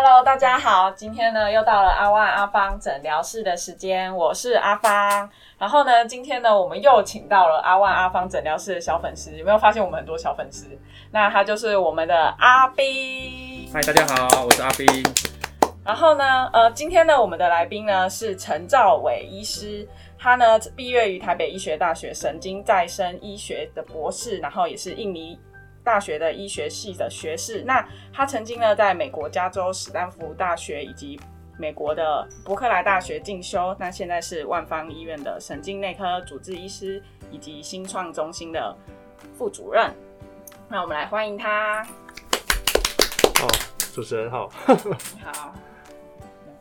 Hello，大家好，今天呢又到了阿万阿芳诊疗室的时间，我是阿芳。然后呢，今天呢我们又请到了阿万阿芳诊疗室的小粉丝，有没有发现我们很多小粉丝？那他就是我们的阿斌。嗨，大家好，我是阿斌。然后呢，呃，今天呢我们的来宾呢是陈兆伟医师，他呢毕业于台北医学大学神经再生医学的博士，然后也是印尼。大学的医学系的学士，那他曾经呢在美国加州史丹福大学以及美国的伯克莱大学进修，那现在是万方医院的神经内科主治医师以及新创中心的副主任。那我们来欢迎他。哦，主持人好。你好。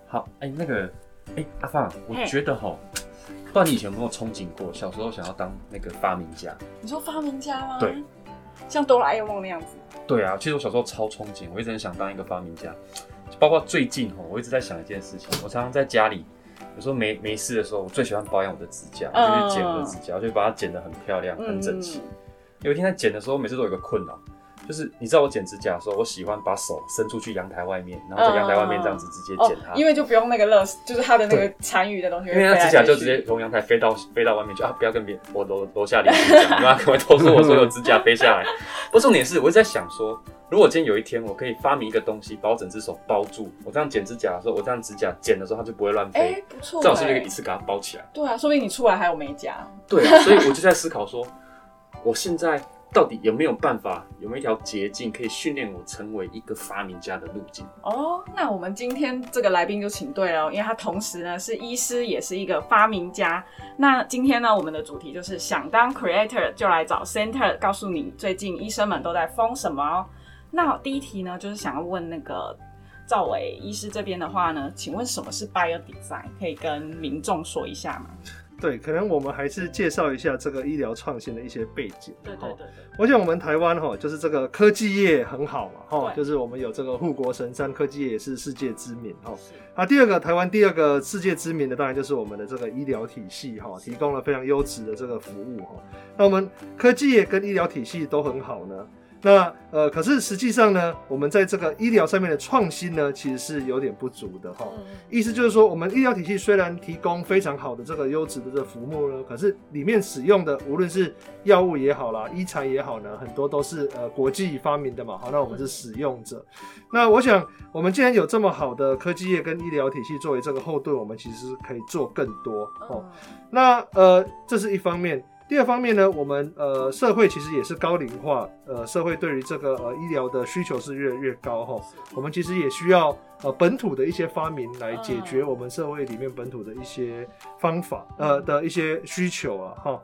好，哎，那个，哎，阿放，我觉得哈，不知道你以前有没有憧憬过，小时候想要当那个发明家？你说发明家吗？对。像哆啦 A 梦那样子。对啊，其实我小时候超憧憬，我一直很想当一个发明家。包括最近哦，我一直在想一件事情，我常常在家里，有时候没没事的时候，我最喜欢保养我的指甲，就去剪我的指甲，就把它剪得很漂亮、很整齐。有一天在剪的时候，每次都有一个困扰。就是你知道我剪指甲的时候，我喜欢把手伸出去阳台外面，然后在阳台外面这样子直接剪它，因为就不用那个乐，就是它的那个残余的东西，因为它指甲就直接从阳台飞到飞到外面去啊！不要跟别我楼楼下邻居讲，不然可能偷吃我所有指甲飞下来。不，重点是我在想说，如果今天有一天我可以发明一个东西，把我整只手包住，我这样剪指甲的时候，我这样指甲剪的时候它就不会乱飞，哎，不错，最好是一个一次给它包起来。对啊，说不定你出来还有美甲。对啊，所以我就在思考说，我现在。到底有没有办法，有没有一条捷径可以训练我成为一个发明家的路径？哦，那我们今天这个来宾就请对了，因为他同时呢是医师，也是一个发明家。那今天呢，我们的主题就是想当 creator 就来找 center，告诉你最近医生们都在疯什么哦。那第一题呢，就是想要问那个赵伟医师这边的话呢，请问什么是 bio design？可以跟民众说一下吗？对，可能我们还是介绍一下这个医疗创新的一些背景。对对对。我想我们台湾哈，就是这个科技业很好嘛，哈，就是我们有这个护国神山，科技业也是世界知名哈。啊，第二个台湾第二个世界知名的，当然就是我们的这个医疗体系哈，提供了非常优质的这个服务哈。那我们科技业跟医疗体系都很好呢。那呃，可是实际上呢，我们在这个医疗上面的创新呢，其实是有点不足的哈。意思就是说，我们医疗体系虽然提供非常好的这个优质的这个服务呢，可是里面使用的无论是药物也好啦，医材也好呢，很多都是呃国际发明的嘛。好，那我们是使用者。那我想，我们既然有这么好的科技业跟医疗体系作为这个后盾，我们其实可以做更多哦。那呃，这是一方面。第二方面呢，我们呃社会其实也是高龄化，呃社会对于这个呃医疗的需求是越来越高哈。我们其实也需要呃本土的一些发明来解决我们社会里面本土的一些方法呃的一些需求啊哈。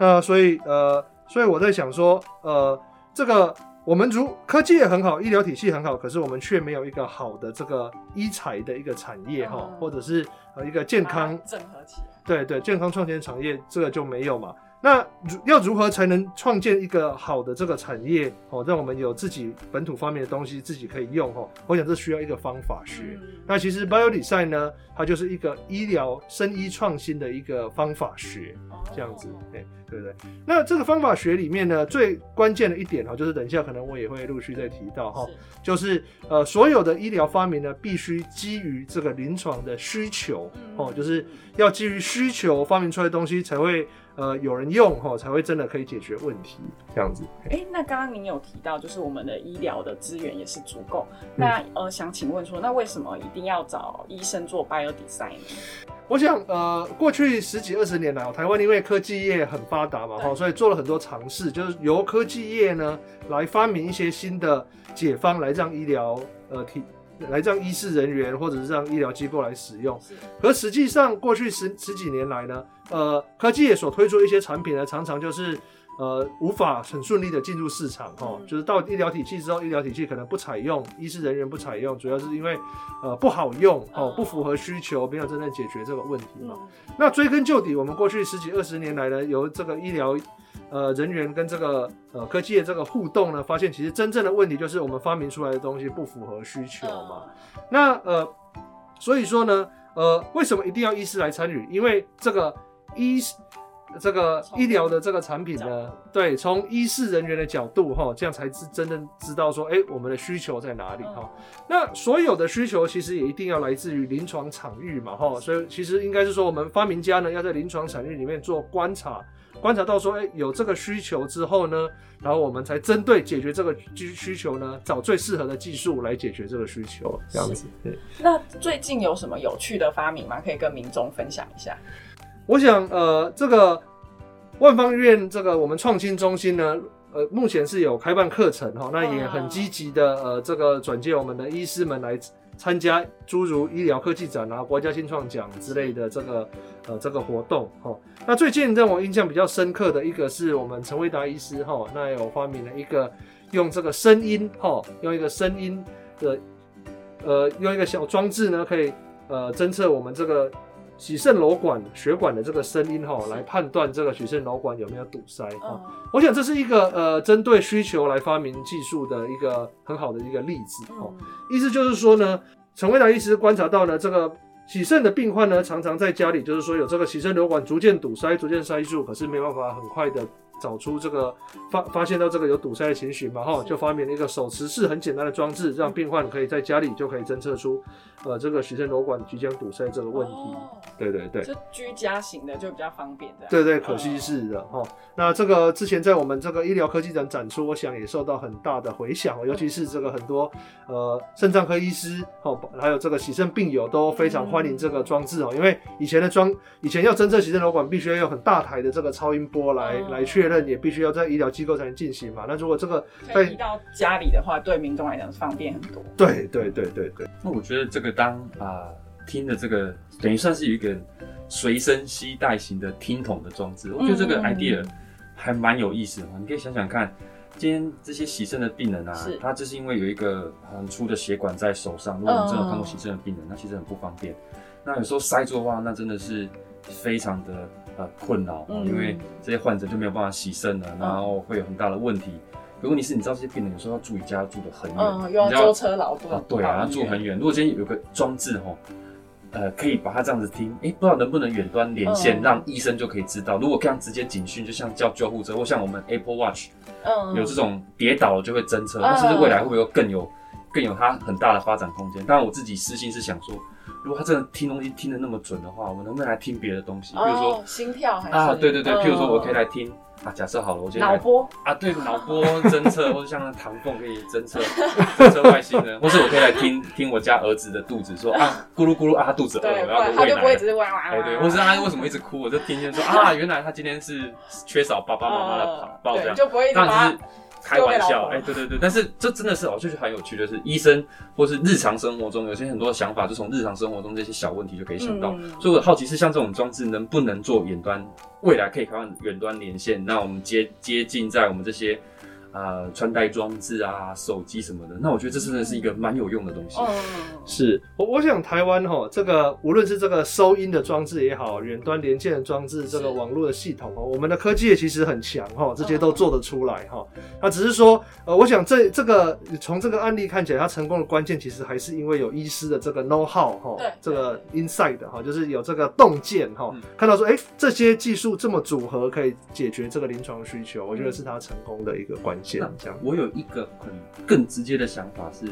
那所以呃所以我在想说呃这个我们如科技也很好，医疗体系很好，可是我们却没有一个好的这个医材的一个产业哈，或者是呃一个健康整合起来。对对，健康创新产业这个就没有嘛。那如要如何才能创建一个好的这个产业哦，让我们有自己本土方面的东西自己可以用哦？我想这需要一个方法学。那其实 bio design 呢，它就是一个医疗生医创新的一个方法学，这样子，哎，对不对？那这个方法学里面呢，最关键的一点哈，就是等一下可能我也会陆续再提到哈，就是呃，所有的医疗发明呢，必须基于这个临床的需求哦，就是要基于需求发明出来的东西才会。呃，有人用哈，才会真的可以解决问题，这样子。哎，那刚刚您有提到，就是我们的医疗的资源也是足够。那呃，想请问说，那为什么一定要找医生做 bio design 呢？我想，呃，过去十几二十年来，台湾因为科技业很发达嘛，哈，所以做了很多尝试，就是由科技业呢来发明一些新的解方，来让医疗呃体。来让医师人员或者是让医疗机构来使用，可实际上过去十十几年来呢，呃，科技也所推出一些产品呢，常常就是呃无法很顺利的进入市场哈，就是到医疗体系之后，医疗体系可能不采用，医师人员不采用，主要是因为呃不好用哦，不符合需求，没有真正解决这个问题嘛。那追根究底，我们过去十几二十年来呢，由这个医疗。呃，人员跟这个呃科技的这个互动呢，发现其实真正的问题就是我们发明出来的东西不符合需求嘛。那呃，所以说呢，呃，为什么一定要医师来参与？因为这个医这个医疗的这个产品呢，对，从医事人员的角度哈，这样才是真正知道说，哎，我们的需求在哪里哈。那所有的需求其实也一定要来自于临床场域嘛哈，所以其实应该是说，我们发明家呢要在临床场域里面做观察，观察到说，哎，有这个需求之后呢，然后我们才针对解决这个需需求呢，找最适合的技术来解决这个需求，这样子。那最近有什么有趣的发明吗？可以跟民众分享一下。我想，呃，这个万方院这个我们创新中心呢，呃，目前是有开办课程哈，那也很积极的，呃，这个转介我们的医师们来参加诸如医疗科技展啊、国家新创奖之类的这个呃这个活动哈。那最近让我印象比较深刻的一个是我们陈维达医师哈，那有发明了一个用这个声音哈，用一个声音的呃用一个小装置呢，可以呃侦测我们这个。洗肾瘘管血管的这个声音哈，来判断这个洗肾瘘管有没有堵塞啊。我想这是一个呃针对需求来发明技术的一个很好的一个例子哦。意思就是说呢，陈卫达医师观察到呢，这个洗肾的病患呢，常常在家里就是说有这个洗肾瘘管逐渐堵塞、逐渐塞住，可是没办法很快的找出这个发发现到这个有堵塞的情形嘛哈，就发明了一个手持式很简单的装置，让病患可以在家里就可以侦测出。呃，这个徐肾瘘管即将堵塞这个问题，对对对，就居家型的就比较方便的，对对，可惜是的哈。那这个之前在我们这个医疗科技展展出，我想也受到很大的回响，尤其是这个很多呃肾脏科医师哦，还有这个洗肾病友都非常欢迎这个装置哦，因为以前的装以前要侦测洗肾瘘管，必须要用很大台的这个超音波来来确认，也必须要在医疗机构才能进行嘛。那如果这个在到家里的话，对民众来讲方便很多。对对对对对，那我觉得这个。当啊听的这个等于算是有一个随身携带型的听筒的装置，我觉得这个 idea 还蛮有意思的。你可以想想看，今天这些洗肾的病人啊，他就是因为有一个很粗的血管在手上。如果你真的看过洗肾的病人，那其实很不方便。那有时候塞住的话，那真的是非常的呃困扰，因为这些患者就没有办法洗肾了，然后会有很大的问题。如果你是你知道这些病人有时候要住家住的很远，又要舟车劳顿啊，对啊，住很远。如果今天有个装置哈，呃，可以把它这样子听，哎，不知道能不能远端连线，让医生就可以知道。如果这样直接警讯，就像叫救护车，或像我们 Apple Watch，嗯，有这种跌倒了就会侦测，那是不是未来会不会有更有更有它很大的发展空间？当然，我自己私心是想说，如果他真的听东西听得那么准的话，我们能不能来听别的东西？比如说心跳还是？啊，对对对，譬如说我可以来听。啊，假设好了，我觉得脑波？啊，对脑波侦测，或者像那唐凤可以侦测 侦测外星人，或是我可以来听听我家儿子的肚子说啊，咕噜咕噜啊，他肚子饿，然后喂奶，他就不会只是哇哇，哎对，或是他为什么一直哭，我就天天说啊，原来他今天是缺少爸爸妈妈的抱，这样。就不会一直开玩笑，哎，对对对，但是这真的是哦，就是很有趣，就是医生或是日常生活中有些很多想法，就从日常生活中这些小问题就可以想到。所以我好奇是像这种装置能不能做远端，未来可以开放远端连线，那我们接接近在我们这些。啊，穿戴装置啊，手机什么的，那我觉得这真的是一个蛮有用的东西。嗯，是我我想台湾哈，这个无论是这个收音的装置也好，远端连线的装置，这个网络的系统哦，我们的科技也其实很强哈，这些都做得出来哈。那只是说，呃，我想这这个从这个案例看起来，它成功的关键其实还是因为有医师的这个 know how 哈，这个 inside 哈，就是有这个洞见哈，看到说，哎，这些技术这么组合可以解决这个临床需求，我觉得是他成功的一个关。那我有一个很更直接的想法是，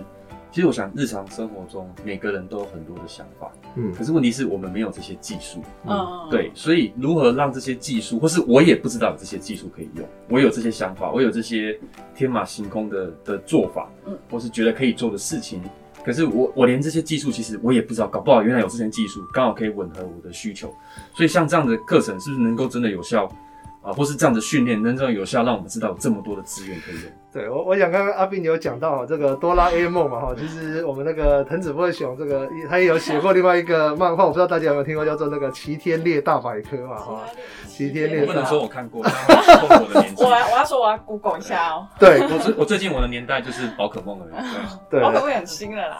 其实我想日常生活中每个人都有很多的想法，嗯，可是问题是我们没有这些技术，嗯，对，所以如何让这些技术，或是我也不知道有这些技术可以用，我有这些想法，我有这些天马行空的的做法，嗯，或是觉得可以做的事情，可是我我连这些技术其实我也不知道，搞不好原来有这些技术刚好可以吻合我的需求，所以像这样的课程是不是能够真的有效？啊，或是这样的训练真正有效，让我们知道有这么多的资源可以用。对我，我想刚刚阿斌有讲到这个哆啦 A 梦嘛，哈，其实我们那个藤子不二雄这个他也有写过另外一个漫画，我不知道大家有没有听过，叫做那个《齐天烈大百科》嘛，哈，《齐天烈》不能说我看过，我我要说我要 Google 一下哦。对，我最我最近我的年代就是宝可梦了，对，宝可梦很新了啦。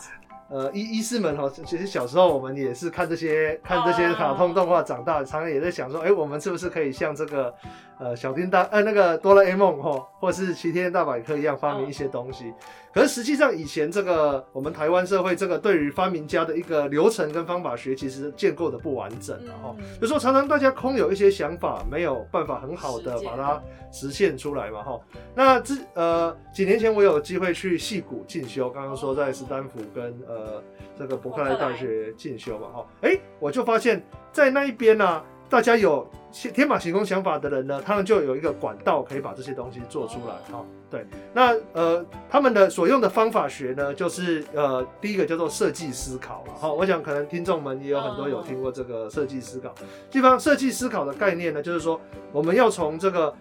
呃，医医师们哈，其实小时候我们也是看这些看这些卡通动画长大，常常也在想说，哎，我们是不是可以像这个呃小叮当呃那个哆啦 A 梦哈，或是齐天大百科一样发明一些东西？可是实际上以前这个我们台湾社会这个对于发明家的一个流程跟方法学，其实建构的不完整，然后就说常常大家空有一些想法，没有办法很好的把它实现出来嘛，哈。那之呃几年前我有机会去戏谷进修，刚刚说在斯坦福跟呃这个伯克莱大学进修嘛，哈，哎，我就发现，在那一边呢。大家有天马行空想法的人呢，他们就有一个管道可以把这些东西做出来哈。对，那呃，他们的所用的方法学呢，就是呃，第一个叫做设计思考了哈。我想可能听众们也有很多有听过这个设计思考。地方设计思考的概念呢，就是说我们要从这个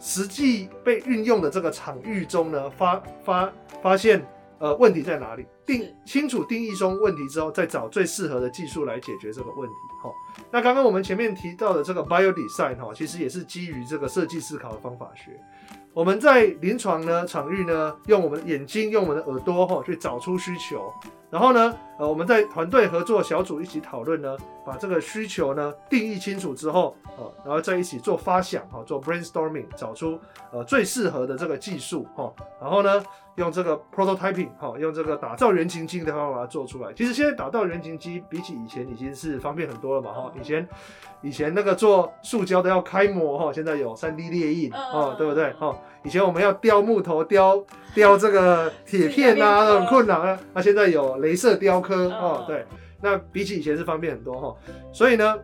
实际被运用的这个场域中呢，发发发现呃问题在哪里，定清楚定义中问题之后，再找最适合的技术来解决这个问题哈。那刚刚我们前面提到的这个 bio design 哈，其实也是基于这个设计思考的方法学。我们在临床呢场域呢，用我们的眼睛，用我们的耳朵哈，去找出需求。然后呢，呃，我们在团队合作小组一起讨论呢，把这个需求呢定义清楚之后，呃，然后在一起做发想哈，做 brainstorming，找出呃最适合的这个技术哈。然后呢，用这个 prototyping 哈，用这个打造原型机的方法把它做出来。其实现在打造原型机比起以前已经是方便很多了嘛哈。以前以前那个做塑胶的要开模哈，现在有 3D 列印哦，对不对哈？以前我们要雕木头、雕雕这个铁片啊，很困难啊。那现在有镭射雕刻哦，对，那比起以前是方便很多哈。所以呢，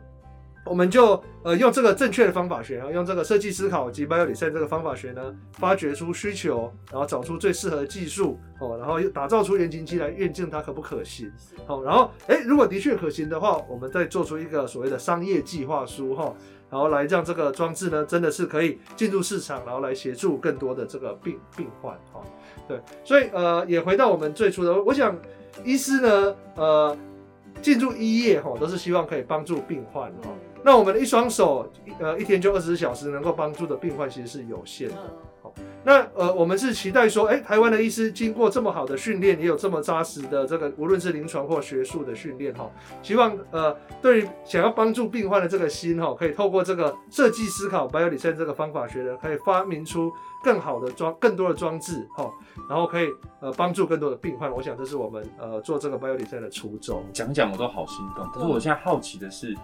我们就呃用这个正确的方法学，用这个设计思考及 bio design 这个方法学呢，发掘出需求，然后找出最适合的技术哦，然后又打造出原型机来验证它可不可行。好，然后哎，如果的确可行的话，我们再做出一个所谓的商业计划书哈。然后来让这个装置呢，真的是可以进入市场，然后来协助更多的这个病病患哈。对，所以呃，也回到我们最初的，我想医师呢，呃，进入医业哈，都是希望可以帮助病患哈。那我们的一双手，呃，一天就二十四小时，能够帮助的病患其实是有限的。那呃，我们是期待说，哎，台湾的医师经过这么好的训练，也有这么扎实的这个，无论是临床或学术的训练哈，希望呃，对于想要帮助病患的这个心哈，可以透过这个设计思考 bio design 这个方法学的，可以发明出更好的装，更多的装置哈，然后可以呃帮助更多的病患。我想这是我们呃做这个 bio design 的初衷。讲讲我都好心动，可是我现在好奇的是。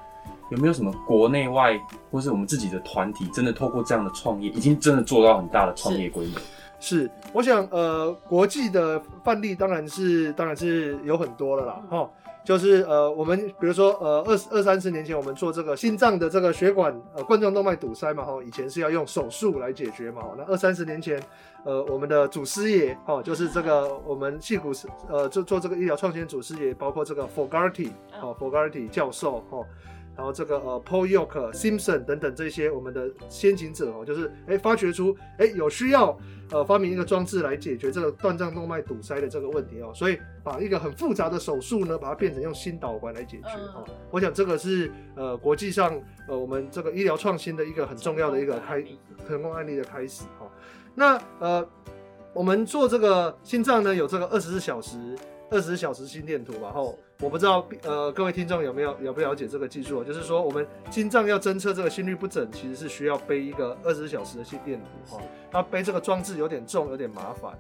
有没有什么国内外，或是我们自己的团体，真的透过这样的创业，已经真的做到很大的创业规模？是，我想，呃，国际的范例当然是，当然是有很多了啦，哈，就是呃，我们比如说，呃，二二三十年前我们做这个心脏的这个血管呃冠状动脉堵塞嘛，哈，以前是要用手术来解决嘛，那二三十年前，呃，我们的祖师爷，哈，就是这个我们戏骨是，呃，做做这个医疗创新祖师爷，包括这个 Fogarty，哦，Fogarty 教授，哈。然后这个呃，Paul Yoke、Simpson 等等这些我们的先行者哦，就是哎发掘出哎有需要呃发明一个装置来解决这个断脏动脉堵塞的这个问题哦，所以把一个很复杂的手术呢，把它变成用心导管来解决哦。我想这个是呃国际上呃我们这个医疗创新的一个很重要的一个开成功案例的开始哈。那呃我们做这个心脏呢，有这个二十四小时。二十小时心电图，然后我不知道呃各位听众有没有有不了解这个技术就是说我们心脏要侦测这个心率不整，其实是需要背一个二十小时的心电图哈。那背这个装置有点重，有点麻烦。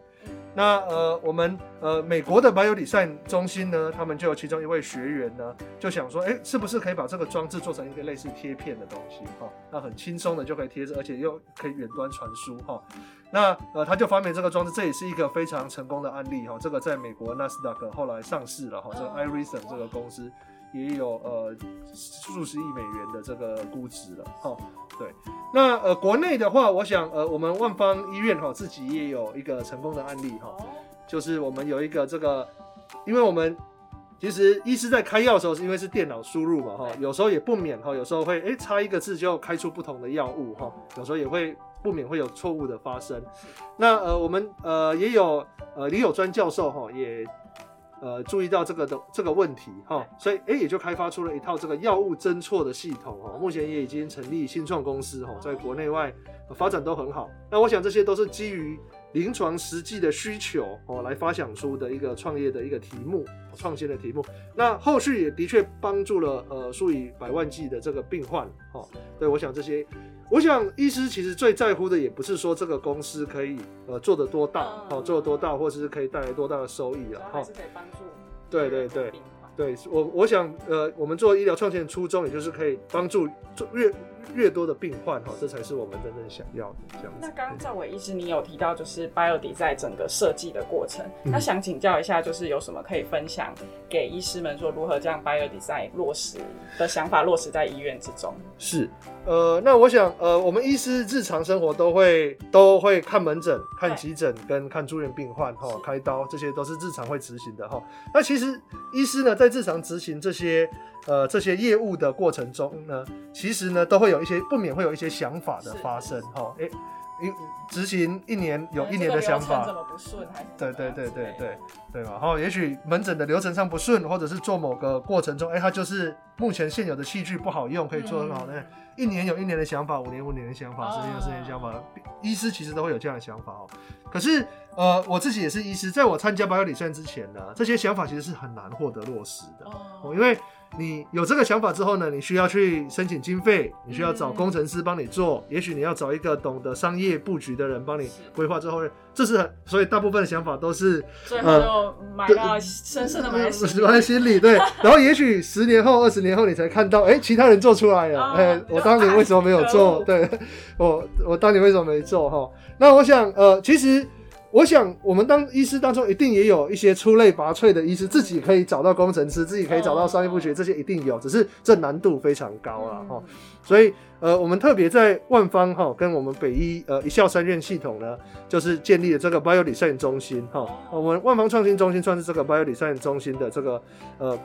那呃我们呃美国的 bio design 中心呢，他们就有其中一位学员呢，就想说，哎，是不是可以把这个装置做成一个类似贴片的东西哈？那很轻松的就可以贴着，而且又可以远端传输哈。那呃，他就发明这个装置，这也是一个非常成功的案例哈。这个在美国纳斯达克后来上市了哈。这个 Irison 这个公司也有呃数十亿美元的这个估值了哈。对，那呃国内的话，我想呃我们万方医院哈自己也有一个成功的案例哈，就是我们有一个这个，因为我们其实医师在开药的时候是因为是电脑输入嘛哈，有时候也不免哈，有时候会诶差一个字就开出不同的药物哈，有时候也会。不免会有错误的发生。那呃，我们呃也有呃李友专教授哈，也呃注意到这个的这个问题哈，所以哎也就开发出了一套这个药物侦错的系统哈，目前也已经成立新创公司哈，在国内外发展都很好。那我想这些都是基于临床实际的需求哦来发想出的一个创业的一个题目，创新的题目。那后续也的确帮助了呃数以百万计的这个病患哦。对，我想这些。我想医师其实最在乎的也不是说这个公司可以呃做得多大，好做得多大，或者是可以带来多大的收益了，哈，是可以帮助。对对对。对我，我想，呃，我们做医疗创新的初衷，也就是可以帮助做越越多的病患，哈，这才是我们真正想要的这样子。那刚刚赵伟医师，你有提到就是 BioD 在整个设计的过程，那想请教一下，就是有什么可以分享给医师们，说如何将 BioD 在落实的想法落实在医院之中？是。呃，那我想，呃，我们医师日常生活都会都会看门诊、看急诊跟看住院病患，哈，开刀，这些都是日常会执行的，哈。那其实医师呢，在日常执行这些呃这些业务的过程中呢，其实呢，都会有一些不免会有一些想法的发生，哈，哎。一执行一年有一年的想法，怎么不顺？还是对对对对对对嘛？然后也许门诊的流程上不顺，或者是做某个过程中，哎，它就是目前现有的器具不好用，可以做很好的。一年有一年的想法，五年五年的想法，十年有十年想法。医师其实都会有这样的想法哦。可是呃，我自己也是医师，在我参加保有理算之前呢，这些想法其实是很难获得落实的哦，因为。你有这个想法之后呢？你需要去申请经费，你需要找工程师帮你做，也许你要找一个懂得商业布局的人帮你规划之后，这是很所以大部分的想法都是最后就埋到深深的埋在心里。对，然后也许十年后、二十年后你才看到，哎，其他人做出来了，哎，我当年为什么没有做？对，我我当年为什么没做？哈，那我想，呃，其实。我想，我们当医师当中，一定也有一些出类拔萃的医师，自己可以找到工程师，自己可以找到商业部学，这些一定有，只是这难度非常高了哈。所以，呃，我们特别在万方哈，跟我们北医呃一校三院系统呢，就是建立了这个 Bio Design 中心哈。我们万方创新中心算是这个 Bio Design 中心的这个呃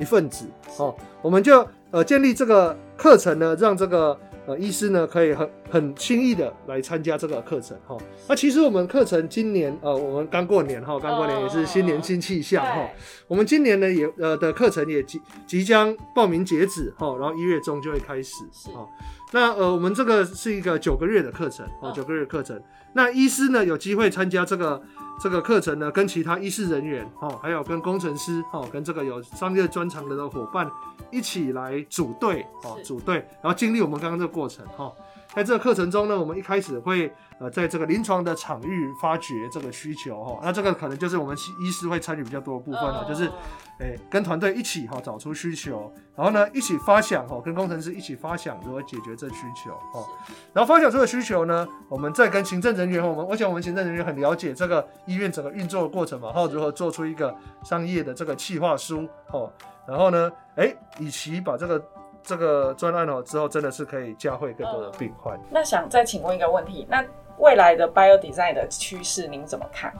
一份子哦。我们就呃建立这个课程呢，让这个。呃，医师呢可以很很轻易的来参加这个课程哈。那其实我们课程今年呃，我们刚过年哈，刚过年也是新年新气象哈。我们今年呢也呃的课程也即即将报名截止哈，然后一月中就会开始哈。那呃，我们这个是一个九个月的课程哦，九个月课程。那医师呢有机会参加这个这个课程呢，跟其他医师人员哦，还有跟工程师哦，跟这个有商业专长的伙伴。一起来组队哦，组队，然后经历我们刚刚这个过程哈。在这个课程中呢，我们一开始会呃，在这个临床的场域发掘这个需求哈。那这个可能就是我们医师会参与比较多的部分了，就是诶跟团队一起哈找出需求，然后呢一起发想哈，跟工程师一起发想如何解决这需求哈。然后发想这个需求呢，我们再跟行政人员，我们我想我们行政人员很了解这个医院整个运作的过程嘛，然后如何做出一个商业的这个企划书哈。然后呢，哎，以其把这个这个专案哦之后，真的是可以教会更多的病患。那想再请问一个问题，那未来的 bio design 的趋势您怎么看？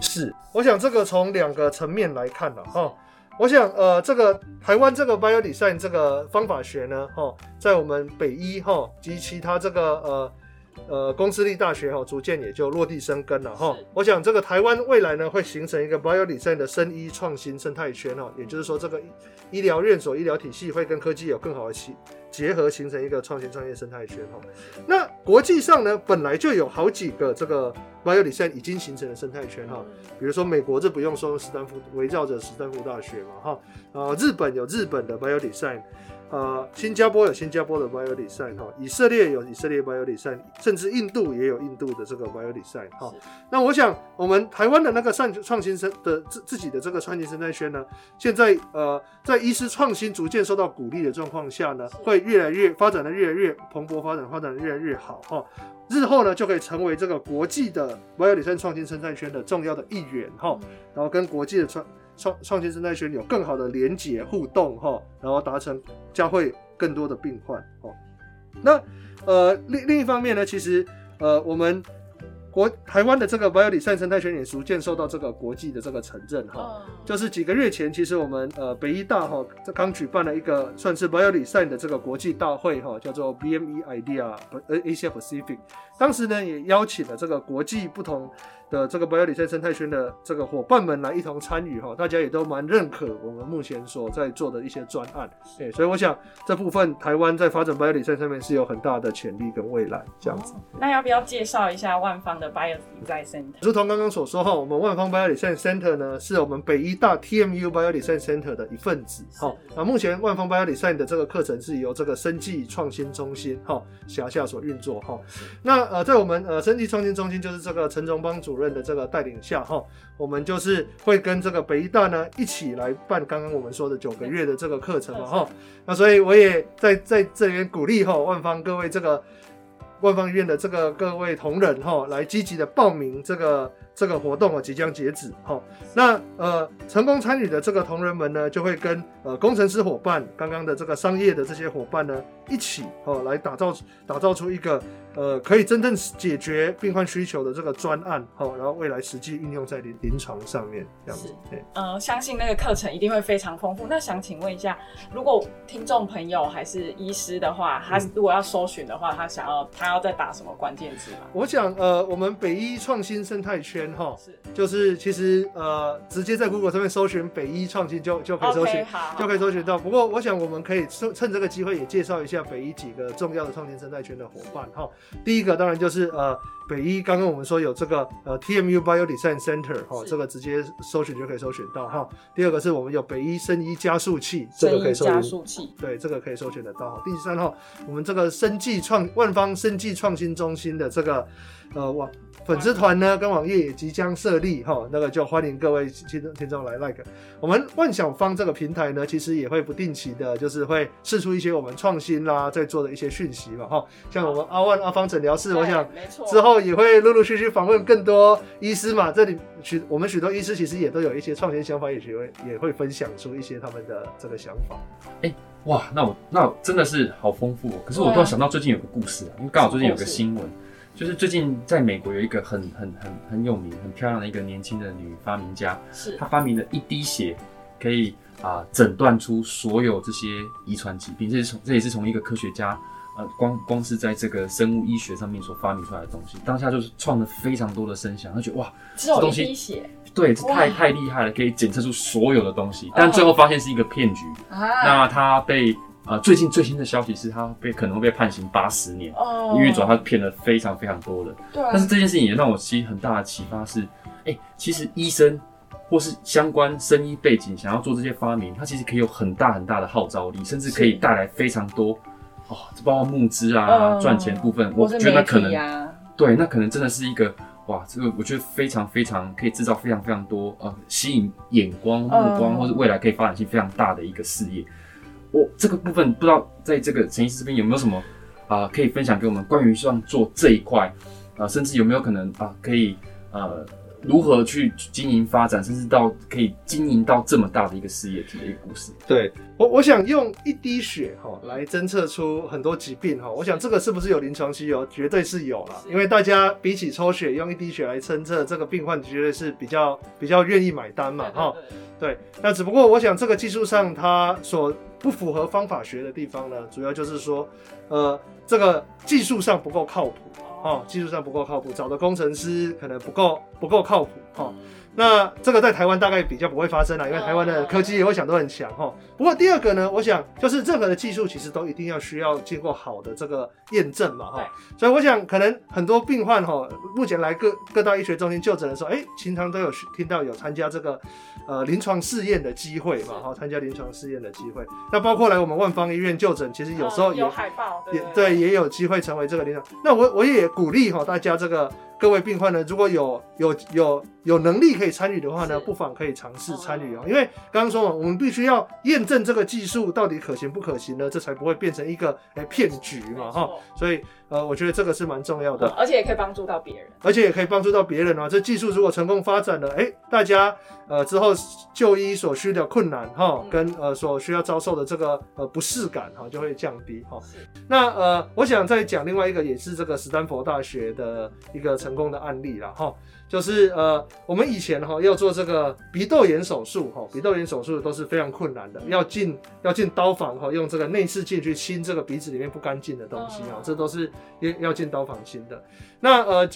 是，我想这个从两个层面来看了哈。我想呃，这个台湾这个 bio design 这个方法学呢，哈，在我们北医哈及其他这个呃。呃，公私立大学哈，逐渐也就落地生根了哈。我想这个台湾未来呢，会形成一个 bio design 的生医创新生态圈哈。也就是说，这个医疗院所、医疗体系会跟科技有更好的结结合，形成一个创新创业生态圈哈。那国际上呢，本来就有好几个这个 bio design 已经形成的生态圈哈。比如说美国，这不用说，斯坦福围绕着斯坦福大学嘛哈。啊，日本有日本的 bio design。呃，新加坡有新加坡的 bio design 哈，以色列有以色列 bio design，甚至印度也有印度的这个 bio design 哈。那我想，我们台湾的那个创创新生的自自己的这个创新生态圈呢，现在呃，在医师创新逐渐受到鼓励的状况下呢，会越来越发展的越来越蓬勃发展，发展的越来越好哈。日后呢，就可以成为这个国际的 bio design 创新生态圈的重要的一员哈，然后跟国际的创。创创新生态圈有更好的连接互动哈，然后达成教会更多的病患哦。那呃另另一方面呢，其实呃我们国台湾的这个 bio design 生态圈也逐渐受到这个国际的这个承认哈。就是几个月前，其实我们呃北医大哈这刚举办了一个算是 bio design 的这个国际大会哈，叫做 BME Idea 呃 Asia Pacific。当时呢也邀请了这个国际不同。的这个保有理赛生态圈的这个伙伴们来一同参与哈，大家也都蛮认可我们目前所在做的一些专案，哎，所以我想这部分台湾在发展保有理赛上面是有很大的潜力跟未来这样子。那要不要介绍一下万方的 Bio Design Center？如同刚刚所说哈，我们万方 Bio Design Center 呢是我们北医大 TMU Bio Design Center 的一份子哈。那目前万方 Bio Design 的这个课程是由这个生技创新中心哈辖下所运作哈。那呃，在我们呃生技创新中心就是这个陈荣邦主任的这个带领下哈，我们就是会跟这个北医大呢一起来办刚刚我们说的九个月的这个课程了哈。那所以我也在在这边鼓励哈万方各位这个。万方医院的这个各位同仁哈，来积极的报名这个这个活动啊，即将截止哈。那呃，成功参与的这个同仁们呢，就会跟呃工程师伙伴、刚刚的这个商业的这些伙伴呢，一起哦来打造打造出一个。呃，可以真正解决病患需求的这个专案，哦，然后未来实际应用在临临床上面，这样子。对，呃，相信那个课程一定会非常丰富。那想请问一下，如果听众朋友还是医师的话，他如果要搜寻的话，他想要他要再打什么关键字吗？我想，呃，我们北医创新生态圈，就是其实呃，直接在 Google 上面搜寻北医创新就就可以搜寻，就可以搜寻到。不过，我想我们可以趁趁这个机会也介绍一下北医几个重要的创新生态圈的伙伴，哈。第一个当然就是呃北医，刚刚我们说有这个呃 TMU Bio Design Center 哈，这个直接搜寻就可以搜寻到哈。第二个是我们有北医生医加速器，这个可以搜加速器，对，这个可以搜寻得到哈。第三哈，我们这个生技创万方生技创新中心的这个呃网。粉丝团呢，跟网页也即将设立哈，那个就欢迎各位听众听众来 like。我们万想方这个平台呢，其实也会不定期的，就是会试出一些我们创新啦，在做的一些讯息嘛哈。像我们阿万阿方诊疗室，我想之后也会陆陆续续访问更多医师嘛。这里许我们许多医师其实也都有一些创新想法，也许会也会分享出一些他们的这个想法。哎，哇，那我那真的是好丰富。哦。可是我突然想到最近有个故事啊，因为刚好最近有个新闻。就是最近在美国有一个很很很很有名、很漂亮的一个年轻的女发明家，是她发明了一滴血可以啊诊断出所有这些遗传疾病，这是从这也是从一个科学家呃光光是在这个生物医学上面所发明出来的东西，当下就是创了非常多的声响，他觉得哇，这东西对，这太太厉害了，可以检测出所有的东西，但最后发现是一个骗局，那他被。啊，最近最新的消息是他被可能会被判刑八十年，因为主要他骗了非常非常多人。对。但是这件事情也让我其实很大的启发是，哎，其实医生或是相关生医背景想要做这些发明，他其实可以有很大很大的号召力，甚至可以带来非常多哦，包括募资啊、赚钱部分。我觉得那可能对，那可能真的是一个哇，这个我觉得非常非常可以制造非常非常多呃吸引眼光目光，或者未来可以发展性非常大的一个事业。我这个部分不知道，在这个陈医师这边有没有什么啊可以分享给我们关于像做这一块啊，甚至有没有可能啊可以呃如何去经营发展，甚至到可以经营到这么大的一个事业体的一个故事？对我，我想用一滴血哈来侦测出很多疾病哈，我想这个是不是有临床需求？绝对是有了，因为大家比起抽血用一滴血来侦测这个病患，绝对是比较比较愿意买单嘛哈。对，那只不过我想这个技术上它所不符合方法学的地方呢，主要就是说，呃，这个技术上不够靠谱，哦，技术上不够靠谱，找的工程师可能不够不够靠谱，哈。那这个在台湾大概比较不会发生了，因为台湾的科技我想都很强哈。不过第二个呢，我想就是任何的技术其实都一定要需要经过好的这个验证嘛哈。所以我想可能很多病患哈，目前来各各大医学中心就诊的时候，哎，经常都有听到有参加这个呃临床试验的机会嘛哈，参加临床试验的机会。那包括来我们万方医院就诊，其实有时候有海报，也对，也有机会成为这个临床。那我我也鼓励哈大家这个。各位病患呢，如果有有有有能力可以参与的话呢，不妨可以尝试参与哦。因为刚刚说嘛，我们必须要验证这个技术到底可行不可行呢，这才不会变成一个诶骗局嘛哈。所以呃，我觉得这个是蛮重要的，而且也可以帮助到别人，而且也可以帮助到别人啊。这技术如果成功发展了，哎，大家呃之后就医所需的困难哈，跟呃所需要遭受的这个呃不适感哈就会降低哈。那呃，我想再讲另外一个，也是这个斯坦福大学的一个成。成功的案例了哈，就是呃，我们以前哈要做这个鼻窦炎手术哈，鼻窦炎手术都是非常困难的，要进要进刀房哈，用这个内视镜去清这个鼻子里面不干净的东西啊，这都是要要进刀房清的。那呃，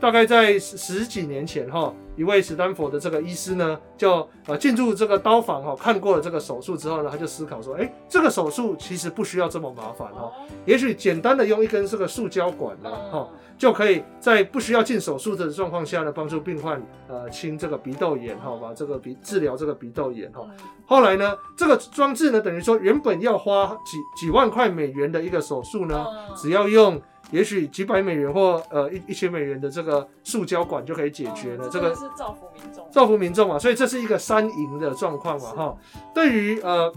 大概在十十几年前哈，一位史丹佛的这个医师呢，就呃进入这个刀房哈，看过了这个手术之后呢，他就思考说，哎，这个手术其实不需要这么麻烦哈，也许简单的用一根这个塑胶管呢，哈，就可以在不需要进手术的状况下呢，帮助病患呃清这个鼻窦炎哈，把这个鼻治疗这个鼻窦炎哈。后来呢，这个装置呢，等于说原本要花几几万块美元的一个手术呢，只要用。也许几百美元或呃一一千美元的这个塑胶管就可以解决了。这个是造福民众，造福民众嘛，所以这是一个三赢的状况嘛，哈。对于呃。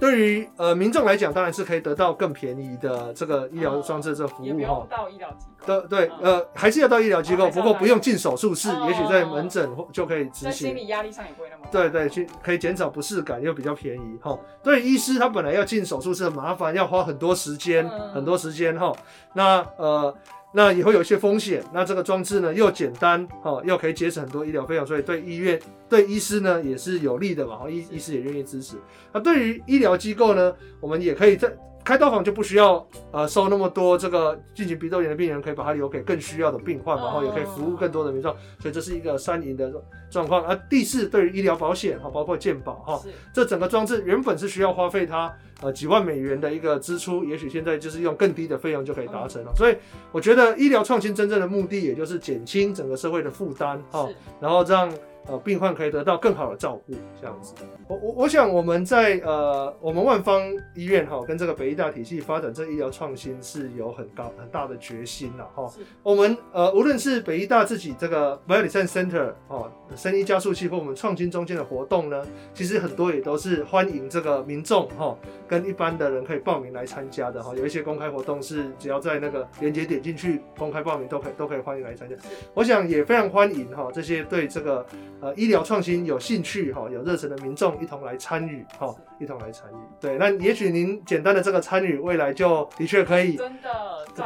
对于呃民众来讲，当然是可以得到更便宜的这个医疗装置这服务哈。到医疗机构。对对，呃，还是要到医疗机构，不过不用进手术室，也许在门诊就可以执行。心理压力上也不会那么。对对，去可以减少不适感，又比较便宜哈。对医师，他本来要进手术室很麻烦，要花很多时间，很多时间哈。那呃。那也会有一些风险。那这个装置呢，又简单，哦，又可以节省很多医疗费用，所以对医院、对医师呢也是有利的嘛。医医师也愿意支持。那对于医疗机构呢，我们也可以在。开刀房就不需要呃收那么多这个进行鼻窦炎的病人，可以把它留给更需要的病患，然后也可以服务更多的民众，所以这是一个三赢的状况。而第四，对于医疗保险哈，包括健保哈，这整个装置原本是需要花费它呃几万美元的一个支出，也许现在就是用更低的费用就可以达成了。所以我觉得医疗创新真正的目的，也就是减轻整个社会的负担哈，然后让。呃，病患可以得到更好的照顾，这样子。我我我想我们在呃，我们万方医院哈，跟这个北医大体系发展这医疗创新是有很高很大的决心了哈。我们呃，无论是北医大自己这个 Bioscience Center 哦，生医加速器或我们创新中间的活动呢，其实很多也都是欢迎这个民众哈，跟一般的人可以报名来参加的哈。有一些公开活动是只要在那个链接点进去公开报名都可以都可以欢迎来参加。我想也非常欢迎哈，这些对这个。呃，医疗创新有兴趣哈，有热忱的民众一同来参与哈，一同来参与。对，那也许您简单的这个参与，未来就的确可以真的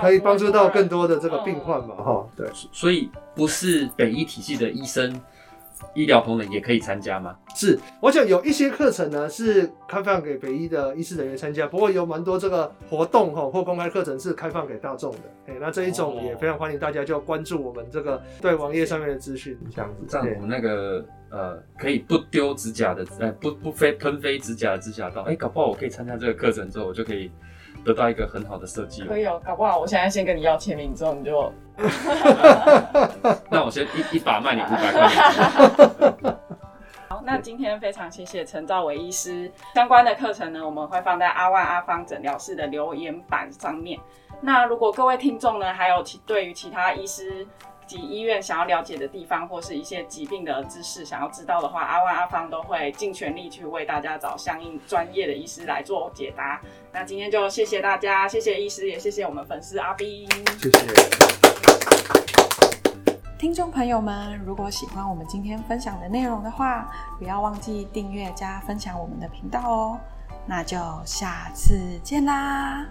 可以帮助到更多的这个病患嘛哈。对，所以不是北医体系的医生。医疗同仁也可以参加吗？是，我想有一些课程呢是开放给北医的医师人员参加，不过有蛮多这个活动哈或公开课程是开放给大众的。哎，那这一种也非常欢迎大家就关注我们这个对网页上面的资讯，这样子。这样我们那个呃可以不丢指甲的，呃不不飞喷飞指甲的指甲刀，哎，搞不好我可以参加这个课程之后，我就可以。得到一个很好的设计，可以哦，搞不好我现在先跟你要签名，之后你就，那我先一一把卖你五百块。好，那今天非常谢谢陈兆伟医师，相关的课程呢，我们会放在阿万阿芳诊疗室的留言板上面。那如果各位听众呢，还有其对于其他医师。及医院想要了解的地方，或是一些疾病的知识，想要知道的话，阿万阿芳都会尽全力去为大家找相应专业的医师来做解答。那今天就谢谢大家，谢谢医师，也谢谢我们粉丝阿斌，谢谢。听众朋友们，如果喜欢我们今天分享的内容的话，不要忘记订阅加分享我们的频道哦。那就下次见啦。